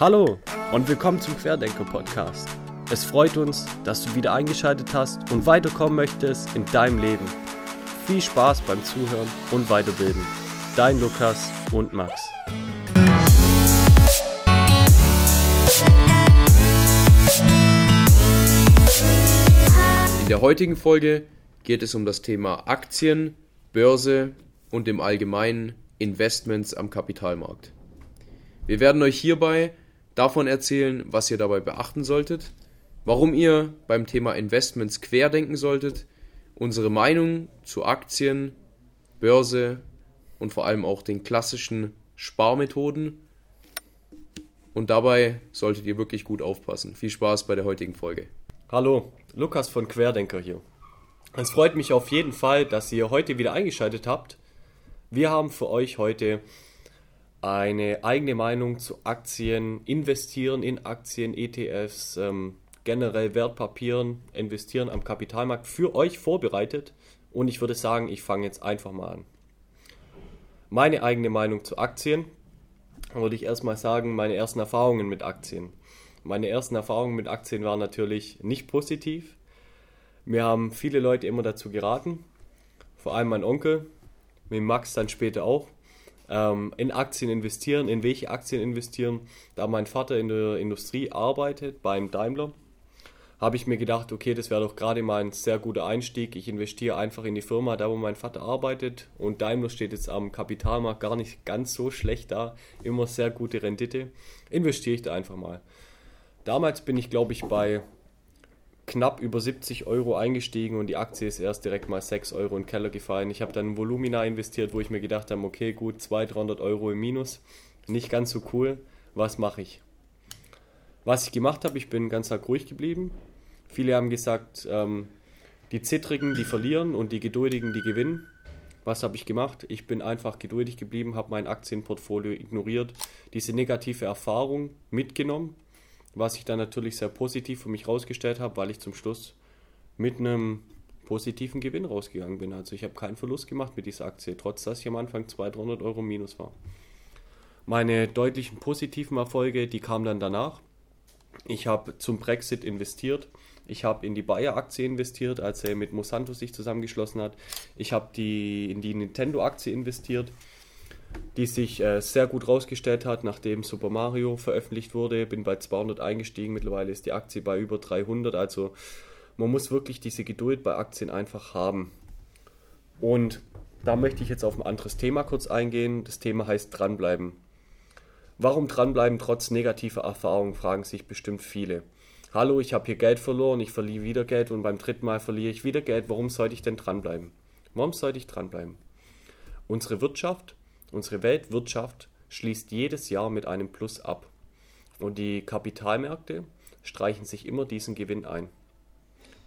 Hallo und willkommen zum Querdenker Podcast. Es freut uns, dass du wieder eingeschaltet hast und weiterkommen möchtest in deinem Leben. Viel Spaß beim Zuhören und Weiterbilden. Dein Lukas und Max. In der heutigen Folge geht es um das Thema Aktien, Börse und im Allgemeinen Investments am Kapitalmarkt. Wir werden euch hierbei davon erzählen, was ihr dabei beachten solltet, warum ihr beim Thema Investments querdenken solltet, unsere Meinung zu Aktien, Börse und vor allem auch den klassischen Sparmethoden. Und dabei solltet ihr wirklich gut aufpassen. Viel Spaß bei der heutigen Folge. Hallo, Lukas von Querdenker hier. Es freut mich auf jeden Fall, dass ihr heute wieder eingeschaltet habt. Wir haben für euch heute eine eigene Meinung zu Aktien, investieren in Aktien, ETFs, ähm, generell Wertpapieren, investieren am Kapitalmarkt für euch vorbereitet. Und ich würde sagen, ich fange jetzt einfach mal an. Meine eigene Meinung zu Aktien würde ich erstmal sagen, meine ersten Erfahrungen mit Aktien. Meine ersten Erfahrungen mit Aktien waren natürlich nicht positiv. Mir haben viele Leute immer dazu geraten, vor allem mein Onkel, mit Max dann später auch, ähm, in Aktien investieren. In welche Aktien investieren? Da mein Vater in der Industrie arbeitet, beim Daimler, habe ich mir gedacht, okay, das wäre doch gerade mal ein sehr guter Einstieg. Ich investiere einfach in die Firma, da wo mein Vater arbeitet. Und Daimler steht jetzt am Kapitalmarkt gar nicht ganz so schlecht da. Immer sehr gute Rendite. Investiere ich da einfach mal. Damals bin ich, glaube ich, bei knapp über 70 Euro eingestiegen und die Aktie ist erst direkt mal 6 Euro in den Keller gefallen. Ich habe dann Volumina investiert, wo ich mir gedacht habe, okay, gut, 200, 300 Euro im Minus. Nicht ganz so cool. Was mache ich? Was ich gemacht habe, ich bin ganz ruhig geblieben. Viele haben gesagt, ähm, die Zittrigen, die verlieren und die Geduldigen, die gewinnen. Was habe ich gemacht? Ich bin einfach geduldig geblieben, habe mein Aktienportfolio ignoriert, diese negative Erfahrung mitgenommen was ich dann natürlich sehr positiv für mich rausgestellt habe, weil ich zum Schluss mit einem positiven Gewinn rausgegangen bin. Also ich habe keinen Verlust gemacht mit dieser Aktie, trotz dass ich am Anfang 200, 300 Euro minus war. Meine deutlichen positiven Erfolge, die kamen dann danach. Ich habe zum Brexit investiert. Ich habe in die Bayer-Aktie investiert, als er mit Monsanto sich zusammengeschlossen hat. Ich habe die, in die Nintendo-Aktie investiert die sich äh, sehr gut rausgestellt hat, nachdem Super Mario veröffentlicht wurde. Bin bei 200 eingestiegen, mittlerweile ist die Aktie bei über 300. Also man muss wirklich diese Geduld bei Aktien einfach haben. Und da möchte ich jetzt auf ein anderes Thema kurz eingehen. Das Thema heißt dranbleiben. Warum dranbleiben trotz negativer Erfahrungen, fragen sich bestimmt viele. Hallo, ich habe hier Geld verloren, ich verliere wieder Geld und beim dritten Mal verliere ich wieder Geld. Warum sollte ich denn dranbleiben? Warum sollte ich dranbleiben? Unsere Wirtschaft Unsere Weltwirtschaft schließt jedes Jahr mit einem Plus ab und die Kapitalmärkte streichen sich immer diesen Gewinn ein.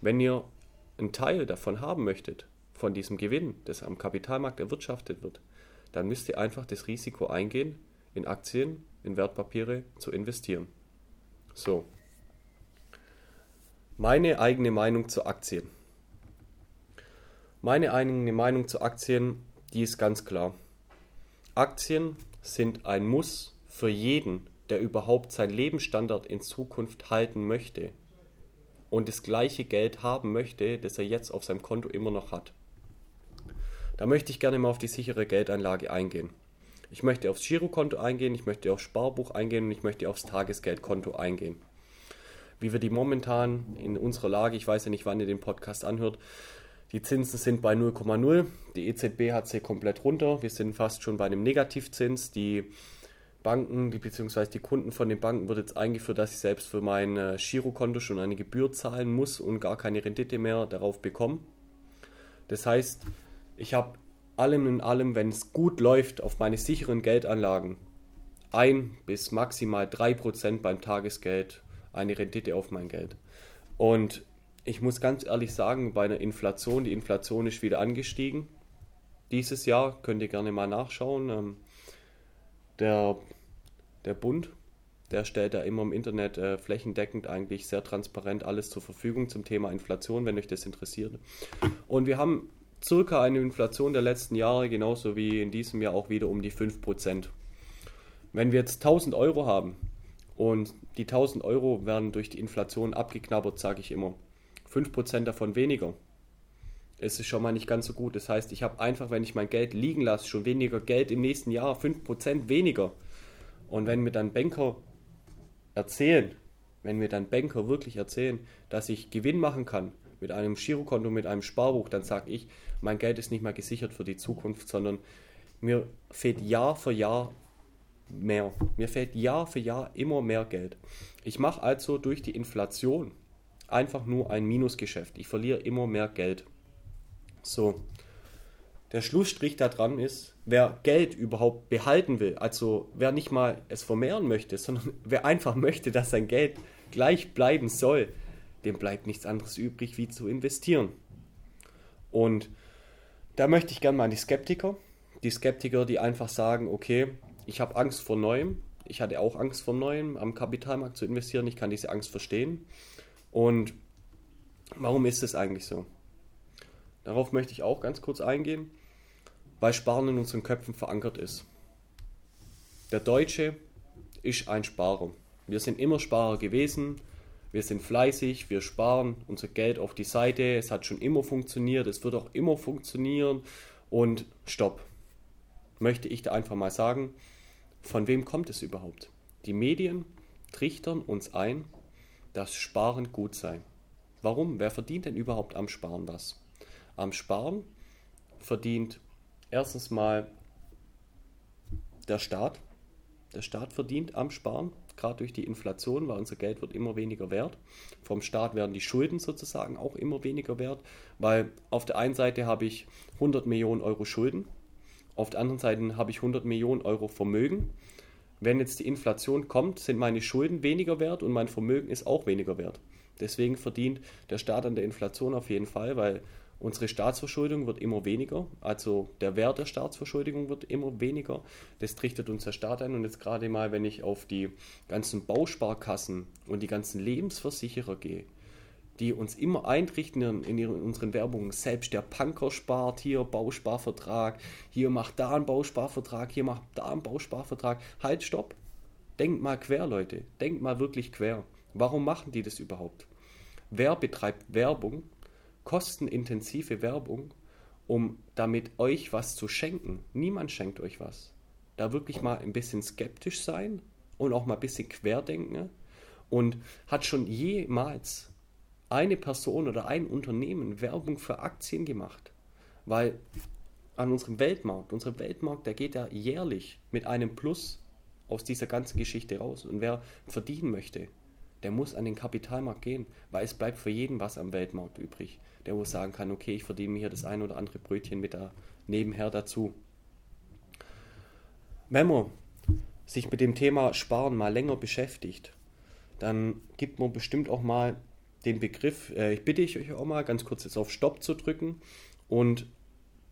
Wenn ihr einen Teil davon haben möchtet, von diesem Gewinn, das am Kapitalmarkt erwirtschaftet wird, dann müsst ihr einfach das Risiko eingehen, in Aktien, in Wertpapiere zu investieren. So. Meine eigene Meinung zu Aktien. Meine eigene Meinung zu Aktien, die ist ganz klar. Aktien sind ein Muss für jeden, der überhaupt seinen Lebensstandard in Zukunft halten möchte und das gleiche Geld haben möchte, das er jetzt auf seinem Konto immer noch hat. Da möchte ich gerne mal auf die sichere Geldanlage eingehen. Ich möchte aufs Girokonto eingehen, ich möchte aufs Sparbuch eingehen und ich möchte aufs Tagesgeldkonto eingehen. Wie wir die momentan in unserer Lage, ich weiß ja nicht, wann ihr den Podcast anhört, die Zinsen sind bei 0,0. Die EZB hat sie komplett runter. Wir sind fast schon bei einem Negativzins. Die Banken, die, beziehungsweise die Kunden von den Banken wird jetzt eingeführt, dass ich selbst für mein äh, Girokonto schon eine Gebühr zahlen muss und gar keine Rendite mehr darauf bekomme. Das heißt, ich habe allem in allem, wenn es gut läuft, auf meine sicheren Geldanlagen 1 bis maximal 3% beim Tagesgeld eine Rendite auf mein Geld. Und ich muss ganz ehrlich sagen, bei einer Inflation, die Inflation ist wieder angestiegen. Dieses Jahr könnt ihr gerne mal nachschauen. Ähm, der, der Bund, der stellt da immer im Internet äh, flächendeckend eigentlich sehr transparent alles zur Verfügung zum Thema Inflation, wenn euch das interessiert. Und wir haben circa eine Inflation der letzten Jahre, genauso wie in diesem Jahr auch wieder um die 5%. Wenn wir jetzt 1000 Euro haben und die 1000 Euro werden durch die Inflation abgeknabbert, sage ich immer. 5% davon weniger. Es ist schon mal nicht ganz so gut. Das heißt, ich habe einfach, wenn ich mein Geld liegen lasse, schon weniger Geld im nächsten Jahr, 5% weniger. Und wenn mir dann Banker erzählen, wenn mir dann Banker wirklich erzählen, dass ich Gewinn machen kann mit einem Girokonto, mit einem Sparbuch, dann sage ich, mein Geld ist nicht mehr gesichert für die Zukunft, sondern mir fehlt Jahr für Jahr mehr. Mir fehlt Jahr für Jahr immer mehr Geld. Ich mache also durch die Inflation einfach nur ein Minusgeschäft. Ich verliere immer mehr Geld. So. Der Schlussstrich daran ist, wer Geld überhaupt behalten will, also wer nicht mal es vermehren möchte, sondern wer einfach möchte, dass sein Geld gleich bleiben soll, dem bleibt nichts anderes übrig, wie zu investieren. Und da möchte ich gerne mal an die Skeptiker, die Skeptiker, die einfach sagen, okay, ich habe Angst vor Neuem, ich hatte auch Angst vor Neuem, am Kapitalmarkt zu investieren, ich kann diese Angst verstehen. Und warum ist es eigentlich so? Darauf möchte ich auch ganz kurz eingehen, weil Sparen in unseren Köpfen verankert ist. Der Deutsche ist ein Sparer. Wir sind immer Sparer gewesen. Wir sind fleißig, wir sparen unser Geld auf die Seite. Es hat schon immer funktioniert, es wird auch immer funktionieren. Und stopp. Möchte ich da einfach mal sagen, von wem kommt es überhaupt? Die Medien trichtern uns ein, dass Sparen gut sei. Warum? Wer verdient denn überhaupt am Sparen was? Am Sparen verdient erstens mal der Staat. Der Staat verdient am Sparen, gerade durch die Inflation, weil unser Geld wird immer weniger wert. Vom Staat werden die Schulden sozusagen auch immer weniger wert, weil auf der einen Seite habe ich 100 Millionen Euro Schulden, auf der anderen Seite habe ich 100 Millionen Euro Vermögen. Wenn jetzt die Inflation kommt, sind meine Schulden weniger wert und mein Vermögen ist auch weniger wert. Deswegen verdient der Staat an der Inflation auf jeden Fall, weil Unsere Staatsverschuldung wird immer weniger, also der Wert der Staatsverschuldung wird immer weniger. Das trichtet uns der Staat ein. Und jetzt gerade mal, wenn ich auf die ganzen Bausparkassen und die ganzen Lebensversicherer gehe, die uns immer eintrichten in, unseren Werbungen. Selbst der Punker spart hier Bausparvertrag, hier macht da einen Bausparvertrag, hier macht da einen Bausparvertrag. Halt, stopp. Denkt mal quer, Leute. Denkt mal wirklich quer. Warum machen die das überhaupt? Wer betreibt Werbung kostenintensive Werbung, um damit euch was zu schenken. Niemand schenkt euch was. Da wirklich mal ein bisschen skeptisch sein und auch mal ein bisschen querdenken. Und hat schon jemals eine Person oder ein Unternehmen Werbung für Aktien gemacht? Weil an unserem Weltmarkt, unser Weltmarkt, der geht ja jährlich mit einem Plus aus dieser ganzen Geschichte raus. Und wer verdienen möchte, der muss an den Kapitalmarkt gehen, weil es bleibt für jeden was am Weltmarkt übrig der wo sagen kann, okay, ich verdiene mir hier das ein oder andere Brötchen mit da nebenher dazu. Wenn man sich mit dem Thema Sparen mal länger beschäftigt, dann gibt man bestimmt auch mal den Begriff, äh, ich bitte ich euch auch mal ganz kurz jetzt auf Stopp zu drücken und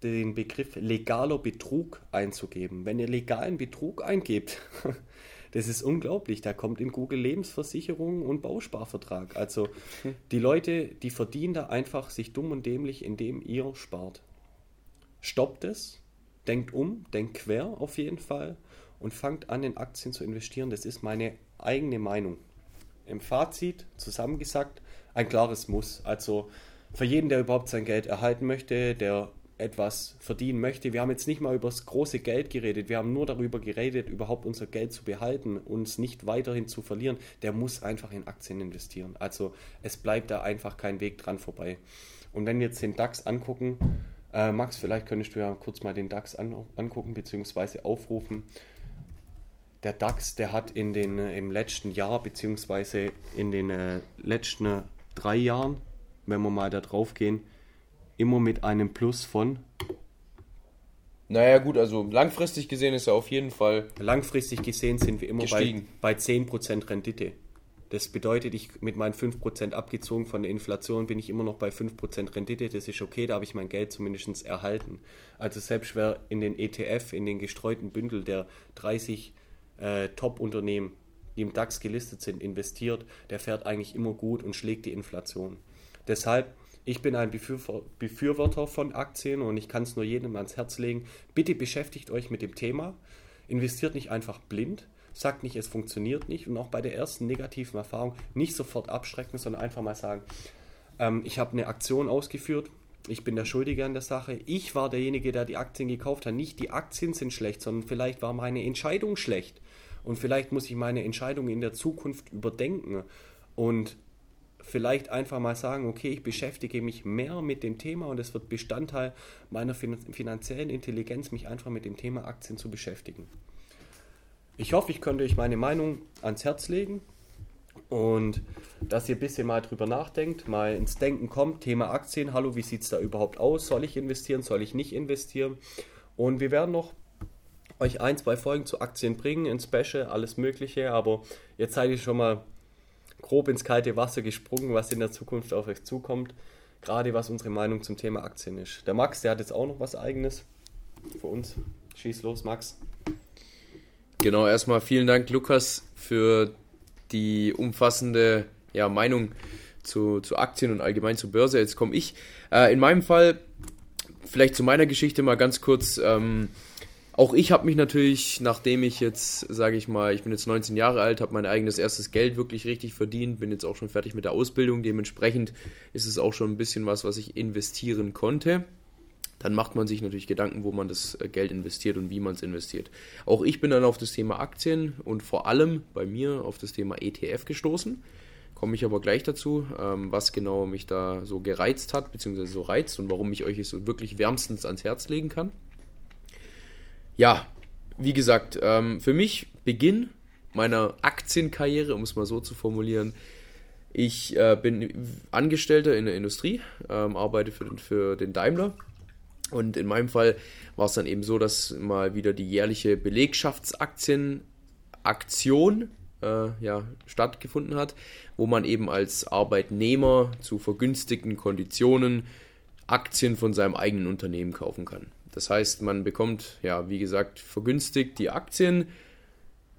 den Begriff legaler Betrug einzugeben. Wenn ihr legalen Betrug eingebt, Das ist unglaublich. Da kommt in Google Lebensversicherung und Bausparvertrag. Also die Leute, die verdienen da einfach sich dumm und dämlich, indem ihr spart. Stoppt es, denkt um, denkt quer auf jeden Fall und fangt an, in Aktien zu investieren. Das ist meine eigene Meinung. Im Fazit zusammengesagt, ein klares Muss. Also für jeden, der überhaupt sein Geld erhalten möchte, der etwas verdienen möchte. Wir haben jetzt nicht mal über das große Geld geredet, wir haben nur darüber geredet, überhaupt unser Geld zu behalten, uns nicht weiterhin zu verlieren. Der muss einfach in Aktien investieren. Also es bleibt da einfach kein Weg dran vorbei. Und wenn wir jetzt den DAX angucken, äh, Max, vielleicht könntest du ja kurz mal den DAX an, angucken bzw. aufrufen. Der DAX, der hat in den, äh, im letzten Jahr bzw. in den äh, letzten drei Jahren, wenn wir mal da drauf gehen, immer mit einem Plus von. Naja, gut, also langfristig gesehen ist er auf jeden Fall. Langfristig gesehen sind wir immer bei, bei 10% Rendite. Das bedeutet, ich mit meinen 5% abgezogen von der Inflation bin ich immer noch bei 5% Rendite. Das ist okay, da habe ich mein Geld zumindest erhalten. Also selbst wer in den ETF, in den gestreuten Bündel der 30 äh, Top-Unternehmen, die im DAX gelistet sind, investiert, der fährt eigentlich immer gut und schlägt die Inflation. Deshalb ich bin ein Befürworter von Aktien und ich kann es nur jedem ans Herz legen. Bitte beschäftigt euch mit dem Thema. Investiert nicht einfach blind, sagt nicht, es funktioniert nicht und auch bei der ersten negativen Erfahrung nicht sofort abschrecken, sondern einfach mal sagen, ähm, ich habe eine Aktion ausgeführt, ich bin der Schuldige an der Sache, ich war derjenige, der die Aktien gekauft hat, nicht die Aktien sind schlecht, sondern vielleicht war meine Entscheidung schlecht und vielleicht muss ich meine Entscheidung in der Zukunft überdenken und vielleicht einfach mal sagen, okay, ich beschäftige mich mehr mit dem Thema und es wird Bestandteil meiner finanziellen Intelligenz, mich einfach mit dem Thema Aktien zu beschäftigen. Ich hoffe, ich könnte euch meine Meinung ans Herz legen und dass ihr ein bisschen mal drüber nachdenkt, mal ins Denken kommt, Thema Aktien, hallo, wie sieht es da überhaupt aus? Soll ich investieren, soll ich nicht investieren? Und wir werden noch euch ein, zwei Folgen zu Aktien bringen, ein Special, alles Mögliche, aber jetzt seid ihr schon mal grob ins kalte Wasser gesprungen, was in der Zukunft auf euch zukommt. Gerade was unsere Meinung zum Thema Aktien ist. Der Max, der hat jetzt auch noch was Eigenes für uns. Schieß los, Max. Genau, erstmal vielen Dank, Lukas, für die umfassende ja, Meinung zu, zu Aktien und allgemein zur Börse. Jetzt komme ich. Äh, in meinem Fall, vielleicht zu meiner Geschichte mal ganz kurz. Ähm, auch ich habe mich natürlich, nachdem ich jetzt, sage ich mal, ich bin jetzt 19 Jahre alt, habe mein eigenes erstes Geld wirklich richtig verdient, bin jetzt auch schon fertig mit der Ausbildung. Dementsprechend ist es auch schon ein bisschen was, was ich investieren konnte. Dann macht man sich natürlich Gedanken, wo man das äh, Geld investiert und wie man es investiert. Auch ich bin dann auf das Thema Aktien und vor allem bei mir auf das Thema ETF gestoßen. Komme ich aber gleich dazu, ähm, was genau mich da so gereizt hat, beziehungsweise so reizt und warum ich euch es wirklich wärmstens ans Herz legen kann ja, wie gesagt, ähm, für mich Beginn meiner Aktienkarriere, um es mal so zu formulieren. Ich äh, bin Angestellter in der Industrie, ähm, arbeite für den, für den Daimler. Und in meinem Fall war es dann eben so, dass mal wieder die jährliche Belegschaftsaktienaktion äh, ja, stattgefunden hat, wo man eben als Arbeitnehmer zu vergünstigten Konditionen Aktien von seinem eigenen Unternehmen kaufen kann. Das heißt, man bekommt, ja, wie gesagt, vergünstigt die Aktien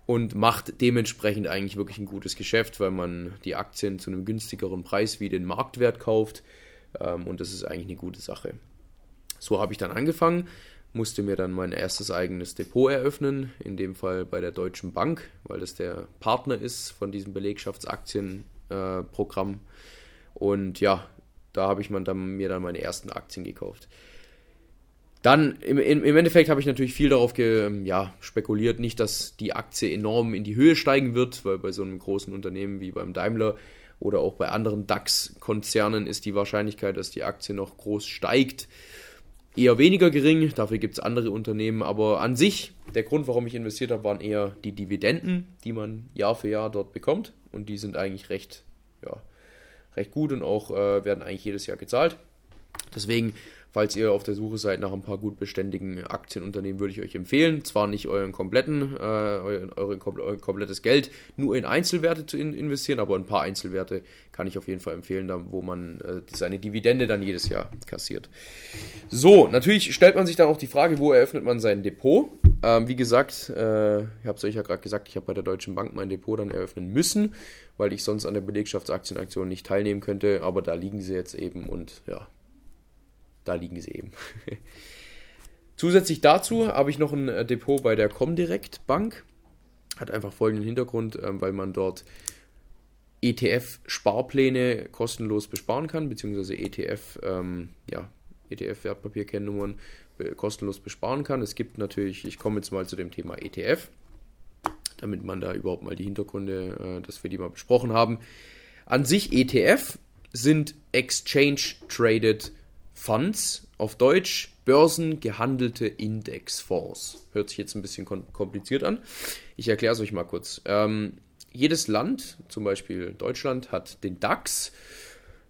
und macht dementsprechend eigentlich wirklich ein gutes Geschäft, weil man die Aktien zu einem günstigeren Preis wie den Marktwert kauft. Ähm, und das ist eigentlich eine gute Sache. So habe ich dann angefangen, musste mir dann mein erstes eigenes Depot eröffnen, in dem Fall bei der Deutschen Bank, weil das der Partner ist von diesem Belegschaftsaktienprogramm. Äh, und ja, da habe ich mir dann meine ersten Aktien gekauft. Dann im, im Endeffekt habe ich natürlich viel darauf ge, ähm, ja, spekuliert, nicht, dass die Aktie enorm in die Höhe steigen wird, weil bei so einem großen Unternehmen wie beim Daimler oder auch bei anderen DAX-Konzernen ist die Wahrscheinlichkeit, dass die Aktie noch groß steigt, eher weniger gering. Dafür gibt es andere Unternehmen, aber an sich, der Grund, warum ich investiert habe, waren eher die Dividenden, die man Jahr für Jahr dort bekommt und die sind eigentlich recht, ja, recht gut und auch äh, werden eigentlich jedes Jahr gezahlt. Deswegen Falls ihr auf der Suche seid nach ein paar gut beständigen Aktienunternehmen, würde ich euch empfehlen, zwar nicht euren kompletten, äh, euren, euren, euer komplettes Geld nur in Einzelwerte zu in investieren, aber ein paar Einzelwerte kann ich auf jeden Fall empfehlen, da, wo man äh, seine Dividende dann jedes Jahr kassiert. So, natürlich stellt man sich dann auch die Frage, wo eröffnet man sein Depot? Ähm, wie gesagt, äh, ich habe es euch ja gerade gesagt, ich habe bei der Deutschen Bank mein Depot dann eröffnen müssen, weil ich sonst an der Belegschaftsaktienaktion nicht teilnehmen könnte, aber da liegen sie jetzt eben und ja, da liegen sie eben. Zusätzlich dazu habe ich noch ein äh, Depot bei der Comdirect Bank. Hat einfach folgenden Hintergrund, ähm, weil man dort ETF-Sparpläne kostenlos besparen kann, beziehungsweise ETF, ähm, ja, ETF-Wertpapierkennnummern äh, kostenlos besparen kann. Es gibt natürlich, ich komme jetzt mal zu dem Thema ETF, damit man da überhaupt mal die Hintergründe, äh, dass wir die mal besprochen haben. An sich ETF sind Exchange Traded Funds, auf Deutsch börsengehandelte Indexfonds. Hört sich jetzt ein bisschen kompliziert an. Ich erkläre es euch mal kurz. Ähm, jedes Land, zum Beispiel Deutschland, hat den DAX.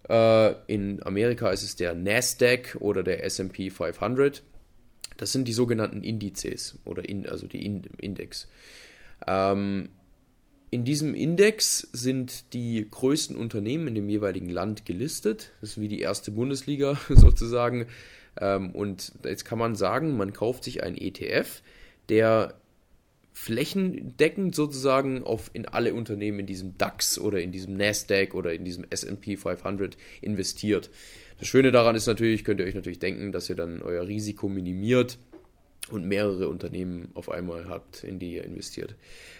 Äh, in Amerika ist es der NASDAQ oder der SP 500. Das sind die sogenannten Indizes oder in, also die Index. Ähm, in diesem Index sind die größten Unternehmen in dem jeweiligen Land gelistet. Das ist wie die erste Bundesliga sozusagen. Ähm, und jetzt kann man sagen, man kauft sich einen ETF, der flächendeckend sozusagen auf in alle Unternehmen in diesem DAX oder in diesem Nasdaq oder in diesem S&P 500 investiert. Das Schöne daran ist natürlich, könnt ihr euch natürlich denken, dass ihr dann euer Risiko minimiert und mehrere Unternehmen auf einmal habt, in die ihr investiert.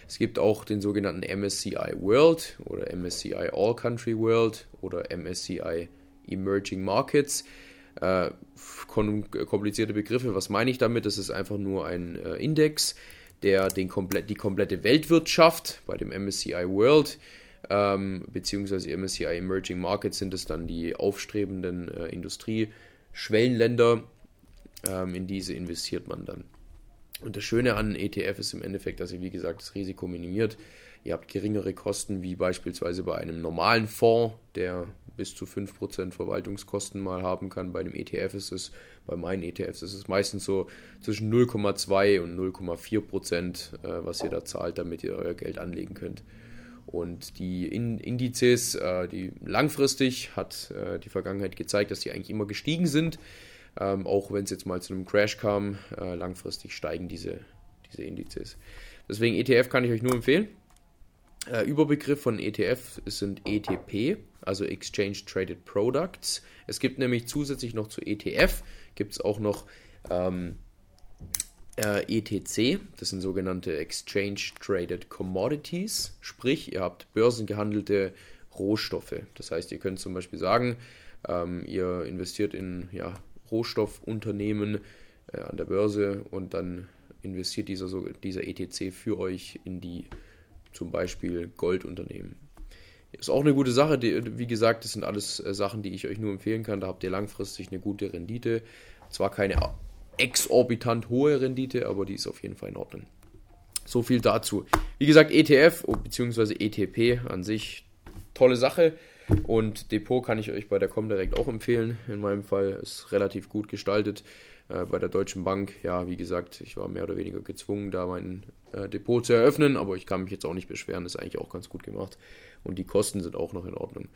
Es gibt auch den sogenannten MSCI World oder MSCI All Country World oder MSCI Emerging Markets. Äh, komplizierte Begriffe, was meine ich damit? Das ist einfach nur ein äh, Index, der den komplett, die komplette Weltwirtschaft bei dem MSCI World ähm, beziehungsweise MSCI Emerging Markets sind es dann die aufstrebenden äh, Industrieschwellenländer, ähm, in diese investiert man dann. Und das Schöne an ETF ist im Endeffekt, dass ihr, wie gesagt, das Risiko minimiert. Ihr habt geringere Kosten, wie beispielsweise bei einem normalen Fonds, der bis zu 5% Verwaltungskosten mal haben kann. Bei einem ETF ist es, bei meinen ETFs ist es meistens so zwischen 0,2 und 0,4%, äh, was ihr da zahlt, damit ihr euer Geld anlegen könnt. Und die Indizes, äh, die langfristig hat äh, die Vergangenheit gezeigt, dass die eigentlich immer gestiegen sind. Ähm, auch wenn es jetzt mal zu einem Crash kam, äh, langfristig steigen diese, diese Indizes. Deswegen ETF kann ich euch nur empfehlen. Äh, Überbegriff von ETF sind ETP, also Exchange Traded Products. Es gibt nämlich zusätzlich noch zu ETF, gibt es auch noch ähm, äh, ETC, das sind sogenannte Exchange Traded Commodities, sprich ihr habt börsengehandelte Rohstoffe. Das heißt, ihr könnt zum Beispiel sagen, ähm, ihr investiert in ja, Rohstoffunternehmen äh, an der Börse und dann investiert dieser, dieser ETC für euch in die zum Beispiel Goldunternehmen. Ist auch eine gute Sache. Die, wie gesagt, das sind alles äh, Sachen, die ich euch nur empfehlen kann. Da habt ihr langfristig eine gute Rendite. Zwar keine exorbitant hohe Rendite, aber die ist auf jeden Fall in Ordnung. So viel dazu. Wie gesagt, ETF bzw. ETP an sich tolle Sache. Und Depot kann ich euch bei der Comdirect auch empfehlen. In meinem Fall ist relativ gut gestaltet. Äh, bei der Deutschen Bank, ja, wie gesagt, ich war mehr oder weniger gezwungen, da mein äh, Depot zu eröffnen, aber ich kann mich jetzt auch nicht beschweren, ist eigentlich auch ganz gut gemacht. Und die Kosten sind auch noch in Ordnung.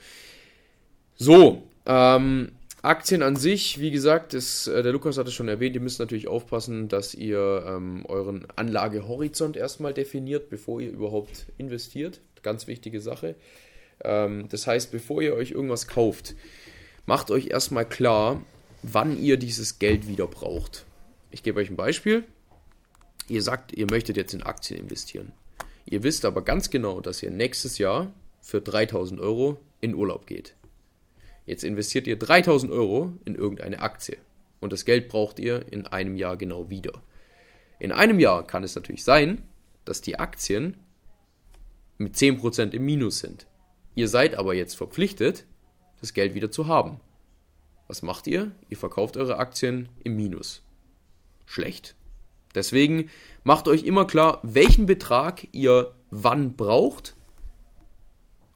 So, ähm, Aktien an sich, wie gesagt, ist, äh, der Lukas hat es schon erwähnt, ihr müsst natürlich aufpassen, dass ihr ähm, euren Anlagehorizont erstmal definiert, bevor ihr überhaupt investiert. Ganz wichtige Sache. Ähm, das heißt, bevor ihr euch irgendwas kauft, macht euch erstmal klar, wann ihr dieses Geld wieder braucht. Ich gebe euch ein Beispiel. Ihr sagt, ihr möchtet jetzt in Aktien investieren. Ihr wisst aber ganz genau, dass ihr nächstes Jahr für 3000 Euro in Urlaub geht. Jetzt investiert ihr 3000 Euro in irgendeine Aktie und das Geld braucht ihr in einem Jahr genau wieder. In einem Jahr kann es natürlich sein, dass die Aktien mit 10% im Minus sind. Ihr seid aber jetzt verpflichtet, das Geld wieder zu haben. Was macht ihr? Ihr verkauft eure Aktien im Minus. Schlecht. Deswegen macht euch immer klar, welchen Betrag ihr wann braucht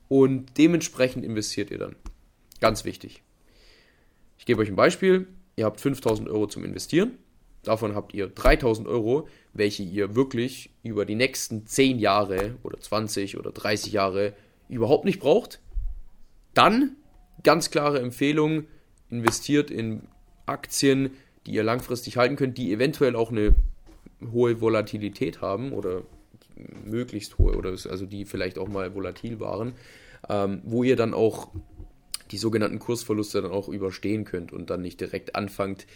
und dementsprechend investiert ihr dann. Ganz wichtig. Ich gebe euch ein Beispiel. Ihr habt 5000 Euro zum Investieren. Davon habt ihr 3000 Euro, welche ihr wirklich über die nächsten 10 Jahre oder 20 oder 30 Jahre überhaupt nicht braucht, dann ganz klare Empfehlung, investiert in Aktien, die ihr langfristig halten könnt, die eventuell auch eine hohe Volatilität haben oder möglichst hohe oder also die vielleicht auch mal volatil waren, ähm, wo ihr dann auch die sogenannten Kursverluste dann auch überstehen könnt und dann nicht direkt anfangt,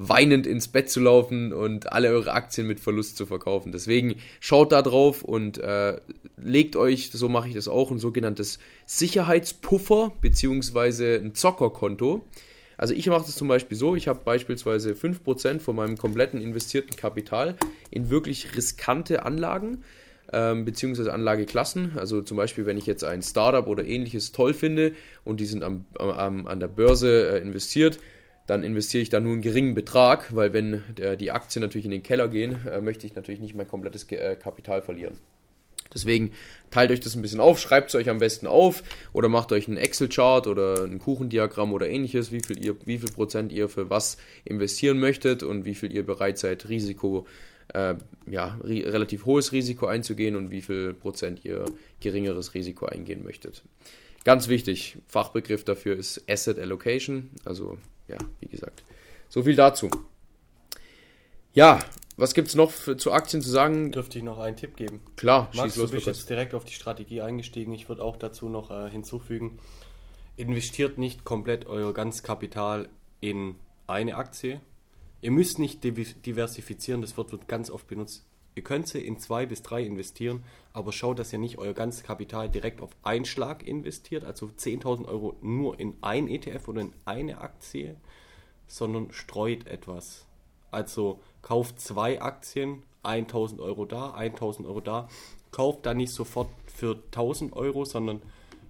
weinend ins Bett zu laufen und alle eure Aktien mit Verlust zu verkaufen. Deswegen schaut da drauf und äh, legt euch, so mache ich das auch, ein sogenanntes Sicherheitspuffer bzw. ein Zockerkonto. Also ich mache das zum Beispiel so, ich habe beispielsweise 5% von meinem kompletten investierten Kapital in wirklich riskante Anlagen ähm, beziehungsweise Anlageklassen. Also zum Beispiel, wenn ich jetzt ein Startup oder ähnliches toll finde und die sind am, am, an der Börse äh, investiert, dann investiere ich da nur einen geringen Betrag, weil wenn der, die Aktien natürlich in den Keller gehen, äh, möchte ich natürlich nicht mein komplettes äh, Kapital verlieren. Deswegen teilt euch das ein bisschen auf, schreibt es euch am besten auf oder macht euch einen Excel-Chart oder ein Kuchendiagramm oder ähnliches, wie viel, ihr, wie viel Prozent ihr für was investieren möchtet und wie viel ihr bereit seid, Risiko, äh, ja, relativ hohes Risiko einzugehen und wie viel Prozent ihr geringeres Risiko eingehen möchtet. Ganz wichtig, Fachbegriff dafür ist Asset Allocation, also ja, wie gesagt. So viel dazu. Ja, was gibt es noch für, zu Aktien zu sagen? Dürfte ich noch einen Tipp geben? Klar, Max, schieß los. Du bist jetzt direkt auf die Strategie eingestiegen. Ich würde auch dazu noch äh, hinzufügen, investiert nicht komplett euer ganzes Kapital in eine Aktie. Ihr müsst nicht diversifizieren, das Wort wird ganz oft benutzt. Ihr könnt sie in zwei bis drei investieren, aber schaut, dass ihr nicht euer ganzes Kapital direkt auf einen Schlag investiert, also 10.000 Euro nur in ein ETF oder in eine Aktie, sondern streut etwas. Also kauft zwei Aktien, 1.000 Euro da, 1.000 Euro da. Kauft dann nicht sofort für 1.000 Euro, sondern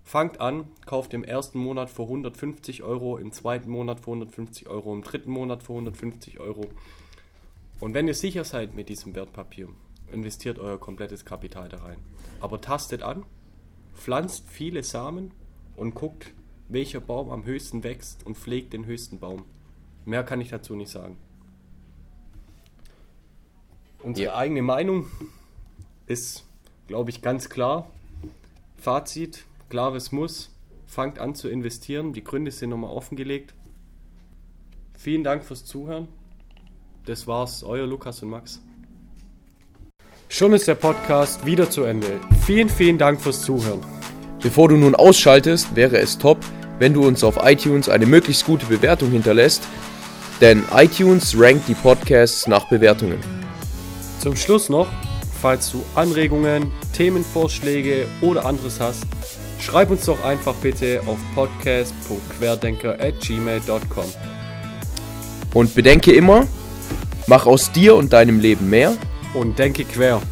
fangt an, kauft im ersten Monat für 150 Euro, im zweiten Monat für 150 Euro, im dritten Monat für 150 Euro und wenn ihr sicher seid mit diesem Wertpapier, investiert euer komplettes Kapital da rein. Aber tastet an, pflanzt viele Samen und guckt, welcher Baum am höchsten wächst und pflegt den höchsten Baum. Mehr kann ich dazu nicht sagen. Unsere ja. eigene Meinung ist, glaube ich, ganz klar. Fazit, klares Muss. Fangt an zu investieren. Die Gründe sind nochmal offengelegt. Vielen Dank fürs Zuhören. Das war's, euer Lukas und Max. Schon ist der Podcast wieder zu Ende. Vielen, vielen Dank fürs Zuhören. Bevor du nun ausschaltest, wäre es top, wenn du uns auf iTunes eine möglichst gute Bewertung hinterlässt, denn iTunes rankt die Podcasts nach Bewertungen. Zum Schluss noch, falls du Anregungen, Themenvorschläge oder anderes hast, schreib uns doch einfach bitte auf podcast.querdenker@gmail.com. Und bedenke immer, Mach aus dir und deinem Leben mehr und denke quer.